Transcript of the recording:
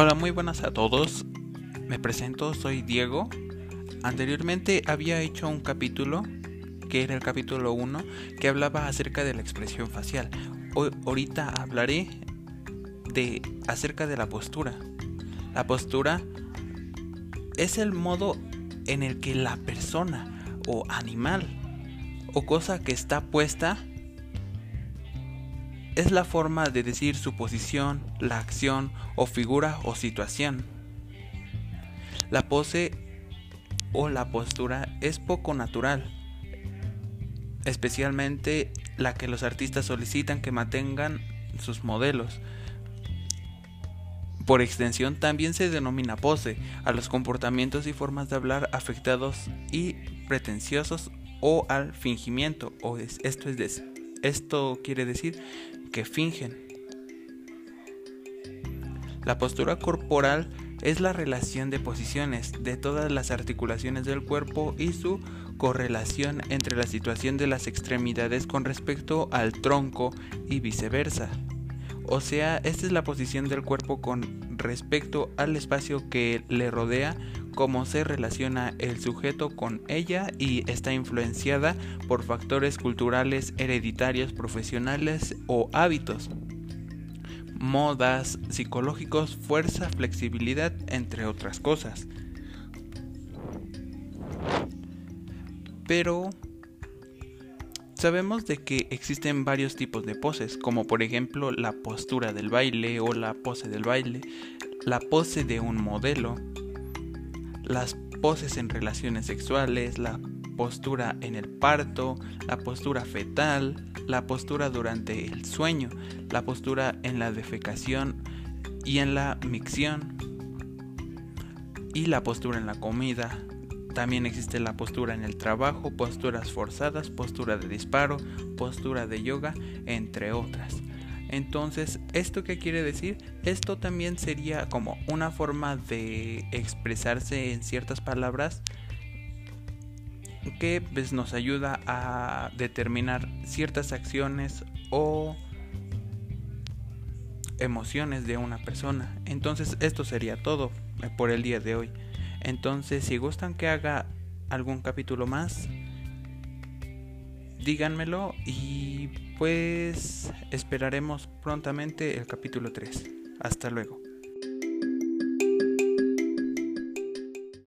Hola, muy buenas a todos. Me presento, soy Diego. Anteriormente había hecho un capítulo, que era el capítulo 1, que hablaba acerca de la expresión facial. Hoy, ahorita hablaré de acerca de la postura. La postura es el modo en el que la persona o animal o cosa que está puesta es la forma de decir su posición, la acción o figura o situación. La pose o la postura es poco natural, especialmente la que los artistas solicitan que mantengan sus modelos. Por extensión también se denomina pose a los comportamientos y formas de hablar afectados y pretenciosos o al fingimiento, o esto, es esto quiere decir que fingen. La postura corporal es la relación de posiciones de todas las articulaciones del cuerpo y su correlación entre la situación de las extremidades con respecto al tronco y viceversa. O sea, esta es la posición del cuerpo con respecto al espacio que le rodea, cómo se relaciona el sujeto con ella y está influenciada por factores culturales, hereditarios, profesionales o hábitos modas, psicológicos, fuerza, flexibilidad, entre otras cosas. Pero Sabemos de que existen varios tipos de poses, como por ejemplo la postura del baile o la pose del baile, la pose de un modelo, las poses en relaciones sexuales, la postura en el parto, la postura fetal, la postura durante el sueño, la postura en la defecación y en la micción, y la postura en la comida, también existe la postura en el trabajo, posturas forzadas, postura de disparo, postura de yoga, entre otras. Entonces, ¿esto qué quiere decir? Esto también sería como una forma de expresarse en ciertas palabras que pues, nos ayuda a determinar ciertas acciones o emociones de una persona. Entonces, esto sería todo por el día de hoy. Entonces, si gustan que haga algún capítulo más, díganmelo y pues esperaremos prontamente el capítulo 3. Hasta luego.